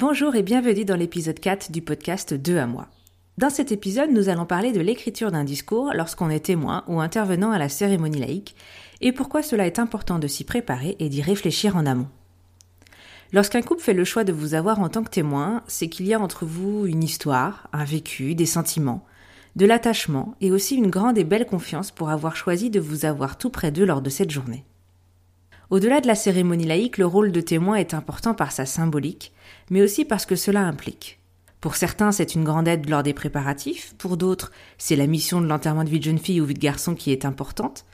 Bonjour et bienvenue dans l'épisode 4 du podcast 2 à moi. Dans cet épisode, nous allons parler de l'écriture d'un discours lorsqu'on est témoin ou intervenant à la cérémonie laïque et pourquoi cela est important de s'y préparer et d'y réfléchir en amont. Lorsqu'un couple fait le choix de vous avoir en tant que témoin, c'est qu'il y a entre vous une histoire, un vécu, des sentiments, de l'attachement et aussi une grande et belle confiance pour avoir choisi de vous avoir tout près d'eux lors de cette journée. Au-delà de la cérémonie laïque, le rôle de témoin est important par sa symbolique, mais aussi parce que cela implique. Pour certains, c'est une grande aide lors des préparatifs, pour d'autres, c'est la mission de l'enterrement de vie de jeune fille ou vie de garçon qui est importante,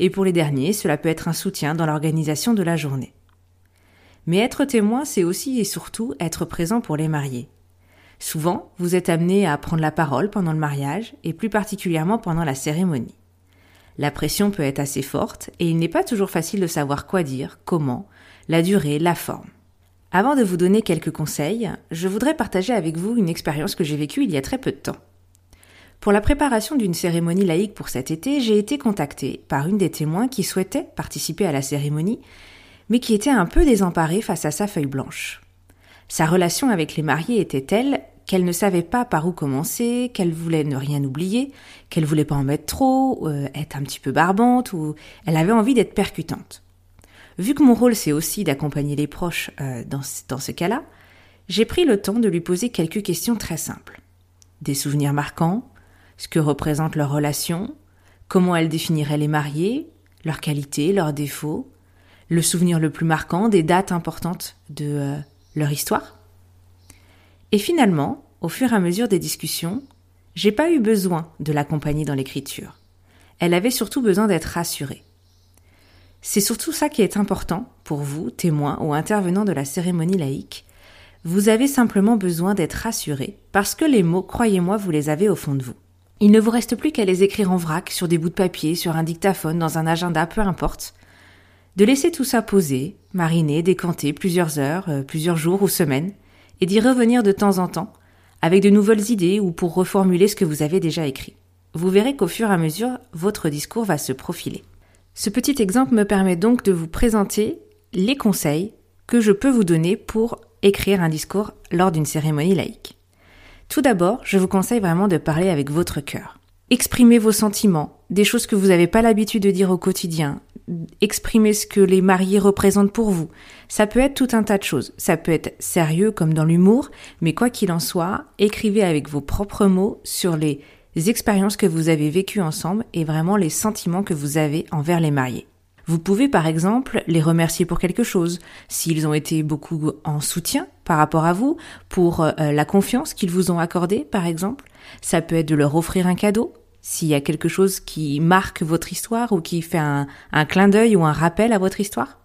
et pour les derniers, cela peut être un soutien dans l'organisation de la journée. Mais être témoin, c'est aussi et surtout être présent pour les mariés. Souvent, vous êtes amené à prendre la parole pendant le mariage, et plus particulièrement pendant la cérémonie. La pression peut être assez forte et il n'est pas toujours facile de savoir quoi dire, comment, la durée, la forme. Avant de vous donner quelques conseils, je voudrais partager avec vous une expérience que j'ai vécue il y a très peu de temps. Pour la préparation d'une cérémonie laïque pour cet été, j'ai été contactée par une des témoins qui souhaitait participer à la cérémonie, mais qui était un peu désemparée face à sa feuille blanche. Sa relation avec les mariés était telle qu'elle ne savait pas par où commencer, qu'elle voulait ne rien oublier, qu'elle voulait pas en mettre trop, euh, être un petit peu barbante, ou elle avait envie d'être percutante. Vu que mon rôle c'est aussi d'accompagner les proches euh, dans, ce cas-là, j'ai pris le temps de lui poser quelques questions très simples. Des souvenirs marquants, ce que représente leur relation, comment elle définirait les mariés, leurs qualités, leurs défauts, le souvenir le plus marquant des dates importantes de euh, leur histoire. Et finalement, au fur et à mesure des discussions, j'ai pas eu besoin de l'accompagner dans l'écriture. Elle avait surtout besoin d'être rassurée. C'est surtout ça qui est important pour vous, témoins ou intervenants de la cérémonie laïque. Vous avez simplement besoin d'être rassuré parce que les mots, croyez-moi, vous les avez au fond de vous. Il ne vous reste plus qu'à les écrire en vrac sur des bouts de papier, sur un dictaphone, dans un agenda, peu importe. De laisser tout ça poser, mariner, décanter plusieurs heures, euh, plusieurs jours ou semaines, et d'y revenir de temps en temps, avec de nouvelles idées ou pour reformuler ce que vous avez déjà écrit. Vous verrez qu'au fur et à mesure, votre discours va se profiler. Ce petit exemple me permet donc de vous présenter les conseils que je peux vous donner pour écrire un discours lors d'une cérémonie laïque. Tout d'abord, je vous conseille vraiment de parler avec votre cœur. Exprimez vos sentiments, des choses que vous n'avez pas l'habitude de dire au quotidien, exprimer ce que les mariés représentent pour vous. Ça peut être tout un tas de choses. Ça peut être sérieux comme dans l'humour, mais quoi qu'il en soit, écrivez avec vos propres mots sur les expériences que vous avez vécues ensemble et vraiment les sentiments que vous avez envers les mariés. Vous pouvez par exemple les remercier pour quelque chose, s'ils ont été beaucoup en soutien par rapport à vous, pour euh, la confiance qu'ils vous ont accordée par exemple. Ça peut être de leur offrir un cadeau, s'il y a quelque chose qui marque votre histoire ou qui fait un, clin d'œil ou un rappel à votre histoire.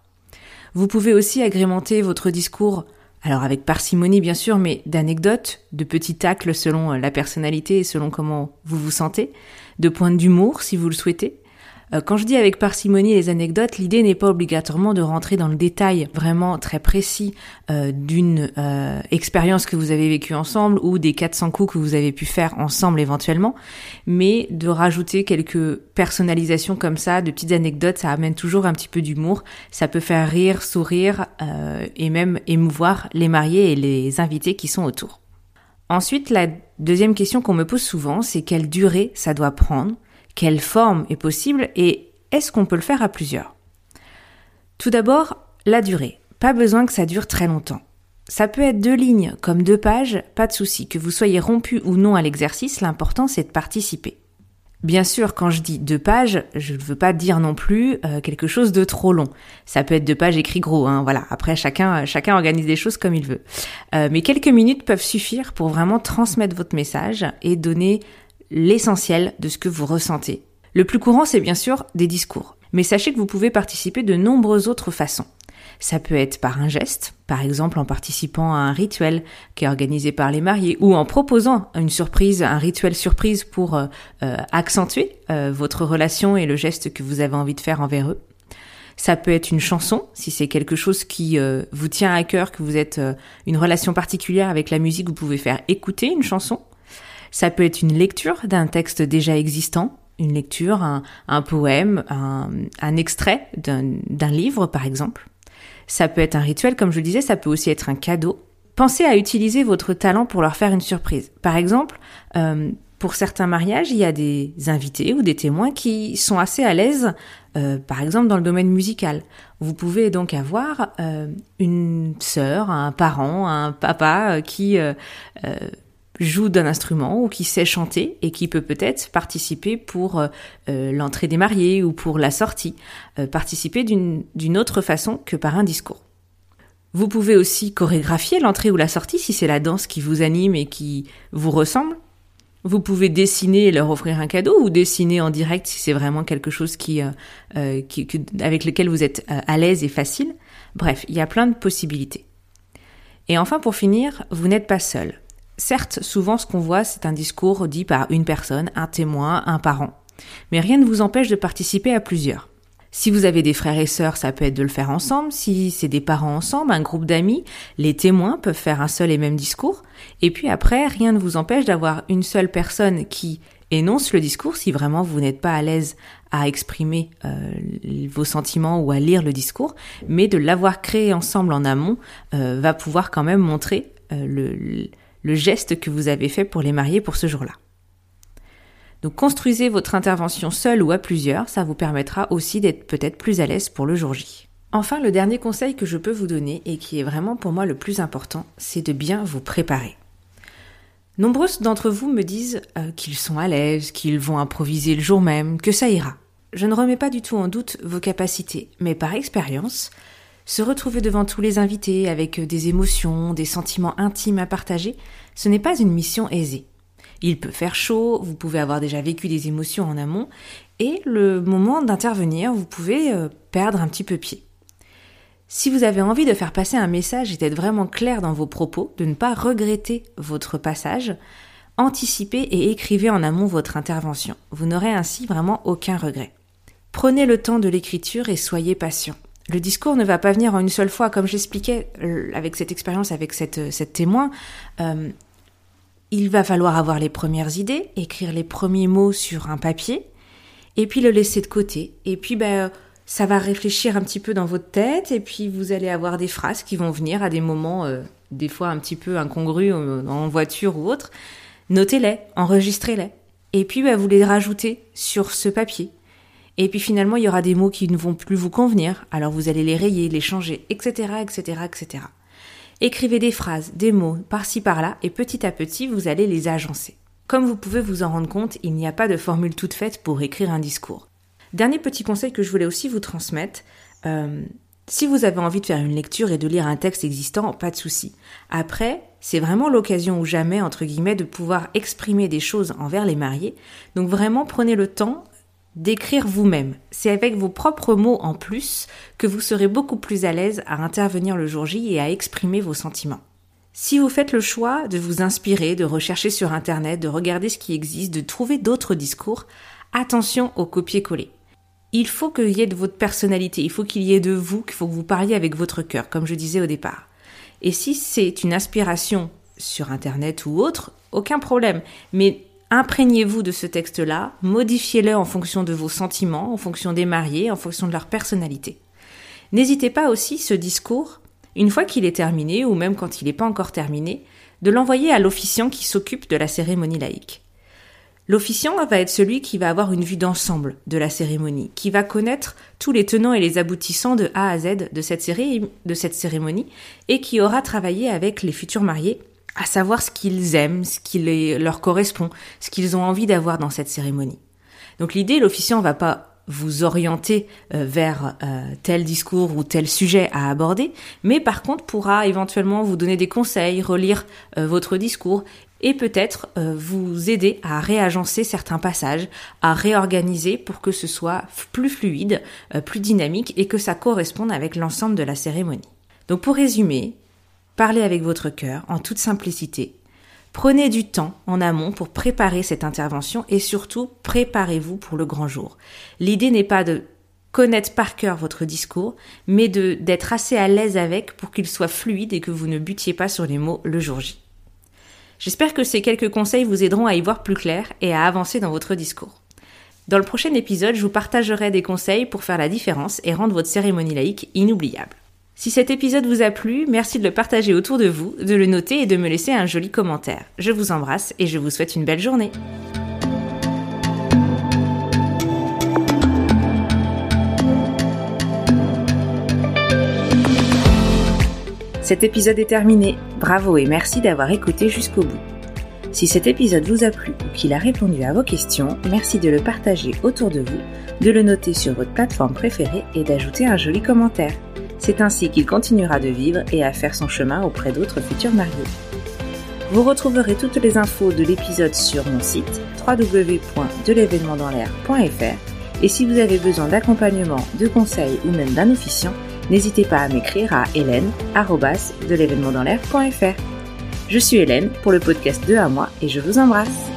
Vous pouvez aussi agrémenter votre discours, alors avec parcimonie bien sûr, mais d'anecdotes, de petits tacles selon la personnalité et selon comment vous vous sentez, de points d'humour si vous le souhaitez, euh, quand je dis avec parcimonie les anecdotes, l'idée n'est pas obligatoirement de rentrer dans le détail vraiment très précis euh, d'une euh, expérience que vous avez vécue ensemble ou des 400 coups que vous avez pu faire ensemble éventuellement, mais de rajouter quelques personnalisations comme ça, de petites anecdotes, ça amène toujours un petit peu d'humour, ça peut faire rire, sourire et même émouvoir les mariés et les invités qui sont autour. Ensuite, la deuxième question qu'on me pose souvent, c'est quelle durée ça doit prendre? Quelle forme est possible et est-ce qu'on peut le faire à plusieurs Tout d'abord, la durée. Pas besoin que ça dure très longtemps. Ça peut être deux lignes comme deux pages, pas de souci. Que vous soyez rompu ou non à l'exercice, l'important c'est de participer. Bien sûr, quand je dis deux pages, je ne veux pas dire non plus euh, quelque chose de trop long. Ça peut être deux pages écrit gros, hein, voilà. Après, chacun, chacun organise des choses comme il veut. Euh, mais quelques minutes peuvent suffire pour vraiment transmettre votre message et donner l'essentiel de ce que vous ressentez. Le plus courant, c'est bien sûr des discours. Mais sachez que vous pouvez participer de nombreuses autres façons. Ça peut être par un geste, par exemple en participant à un rituel qui est organisé par les mariés ou en proposant une surprise, un rituel surprise pour euh, euh, accentuer euh, votre relation et le geste que vous avez envie de faire envers eux. Ça peut être une chanson, si c'est quelque chose qui vous tient à cœur, que vous êtes une relation particulière avec la musique, vous pouvez faire écouter une chanson. Ça peut être une lecture d'un texte déjà existant, une lecture, un, poème, un, extrait d'un livre par exemple. Ça peut être un rituel, comme je le disais, ça peut aussi être un cadeau. Pensez à utiliser votre talent pour leur faire une surprise. Par exemple, euh, pour certains mariages, il y a des invités ou des témoins qui sont assez à l'aise, euh, par exemple dans le domaine musical. Vous pouvez donc avoir euh, une sœur, un parent, un papa qui joue d'un instrument ou qui sait chanter et qui peut peut-être participer pour euh, euh, l'entrée des mariés ou pour la sortie, euh, participer d'une autre façon que par un discours. Vous pouvez aussi chorégraphier l'entrée ou la sortie si c'est la danse qui vous anime et qui vous ressemble. Vous pouvez dessiner et leur offrir un cadeau ou dessiner en direct si c'est vraiment quelque chose qui, qui avec lequel vous êtes à l'aise et facile. Bref, il y a plein de possibilités. Et enfin, pour finir, vous n'êtes pas seul. Certes, souvent ce qu'on voit, c'est un discours dit par une personne, un témoin, un parent. Mais rien ne vous empêche de participer à plusieurs. Si vous avez des frères et sœurs, ça peut être de le faire ensemble. Si c'est des parents ensemble, un groupe d'amis, les témoins peuvent faire un seul et même discours. Et puis après, rien ne vous empêche d'avoir une seule personne qui énonce le discours si vraiment vous n'êtes pas à l'aise à exprimer euh, vos sentiments ou à lire le discours, mais de l'avoir créé ensemble en amont euh, va pouvoir quand même montrer euh, le le geste que vous avez fait pour les mariés pour ce jour-là. Donc construisez votre intervention seule ou à plusieurs, ça vous permettra aussi d'être peut-être plus à l'aise pour le jour J. Enfin, le dernier conseil que je peux vous donner et qui est vraiment pour moi le plus important, c'est de bien vous préparer. Nombreuses d'entre vous me disent euh, qu'ils sont à l'aise, qu'ils vont improviser le jour même, que ça ira. Je ne remets pas du tout en doute vos capacités, mais par expérience, se retrouver devant tous les invités avec des émotions, des sentiments intimes à partager, ce n'est pas une mission aisée. Il peut faire chaud, vous pouvez avoir déjà vécu des émotions en amont, et le moment d'intervenir, vous pouvez euh, perdre un petit peu pied. Si vous avez envie de faire passer un message et d'être vraiment clair dans vos propos, de ne pas regretter votre passage, anticipez et écrivez en amont votre intervention. Vous n'aurez ainsi vraiment aucun regret. Prenez le temps de l'écriture et soyez patient. Le discours ne va pas venir en une seule fois, comme j'expliquais euh, avec cette expérience, avec cette, euh, témoin. Euh, il va falloir avoir les premières idées, écrire les premiers mots sur un papier, et puis le laisser de côté. Et puis, ben, ça va réfléchir un petit peu dans votre tête, et puis vous allez avoir des phrases qui vont venir à des moments, des fois un petit peu incongrus en voiture ou autre. Notez-les, enregistrez-les. Et puis, ben, vous les rajoutez sur ce papier. Et puis finalement, il y aura des mots qui ne vont plus vous convenir, alors vous allez les rayer, les changer, etc., etc., etc. Écrivez des phrases, des mots, par-ci par-là, et petit à petit, vous allez les agencer. Comme vous pouvez vous en rendre compte, il n'y a pas de formule toute faite pour écrire un discours. Dernier petit conseil que je voulais aussi vous transmettre, euh, si vous avez envie de faire une lecture et de lire un texte existant, pas de souci. Après, c'est vraiment l'occasion ou jamais, entre guillemets, de pouvoir exprimer des choses envers les mariés. Donc vraiment, prenez le temps d'écrire vous-même. C'est avec vos propres mots en plus que vous serez beaucoup plus à l'aise à intervenir le jour J et à exprimer vos sentiments. Si vous faites le choix de vous inspirer, de rechercher sur Internet, de regarder ce qui existe, de trouver d'autres discours, attention au copier-coller. Il faut qu'il y ait de votre personnalité, il faut qu'il y ait de vous, qu'il faut que vous parliez avec votre cœur, comme je disais au départ. Et si c'est une inspiration sur Internet ou autre, aucun problème. Mais Imprégnez-vous de ce texte-là, modifiez-le en fonction de vos sentiments, en fonction des mariés, en fonction de leur personnalité. N'hésitez pas aussi ce discours, une fois qu'il est terminé, ou même quand il n'est pas encore terminé, de l'envoyer à l'officiant qui s'occupe de la cérémonie laïque. L'officiant va être celui qui va avoir une vue d'ensemble de la cérémonie, qui va connaître tous les tenants et les aboutissants de A à Z de cette, cérémonie, et qui aura travaillé avec les futurs mariés à savoir ce qu'ils aiment, ce qui leur correspond, ce qu'ils ont envie d'avoir dans cette cérémonie. Donc l'idée, l'officiant va pas vous orienter euh, vers euh, tel discours ou tel sujet à aborder, mais par contre pourra éventuellement vous donner des conseils, relire euh, votre discours et peut-être vous aider à réagencer certains passages, à réorganiser pour que ce soit plus fluide, plus dynamique et que ça corresponde avec l'ensemble de la cérémonie. Donc pour résumer, parlez avec votre cœur en toute simplicité, Prenez du temps en amont pour préparer cette intervention et surtout préparez-vous pour le grand jour. L'idée n'est pas de connaître par cœur votre discours, mais de d'être assez à l'aise avec pour qu'il soit fluide et que vous ne butiez pas sur les mots le jour J. J'espère que ces quelques conseils vous aideront à y voir plus clair et à avancer dans votre discours. Dans le prochain épisode, je vous partagerai des conseils pour faire la différence et rendre votre cérémonie laïque inoubliable. Si cet épisode vous a plu, merci de le partager autour de vous, de le noter et de me laisser un joli commentaire. Je vous embrasse et je vous souhaite une belle journée. Cet épisode est terminé. Bravo et merci d'avoir écouté jusqu'au bout. Si cet épisode vous a plu ou qu'il a répondu à vos questions, merci de le partager autour de vous, de le noter sur votre plateforme préférée et d'ajouter un joli commentaire. C'est ainsi qu'il continuera de vivre et à faire son chemin auprès d'autres futurs mariés. Vous retrouverez toutes les infos de l'épisode sur mon site www.delevénementdanslair.fr et si vous avez besoin d'accompagnement, de conseils ou même d'un officiant, n'hésitez pas à m'écrire à hélène.de Je suis Hélène pour le podcast 2 à moi et je vous embrasse.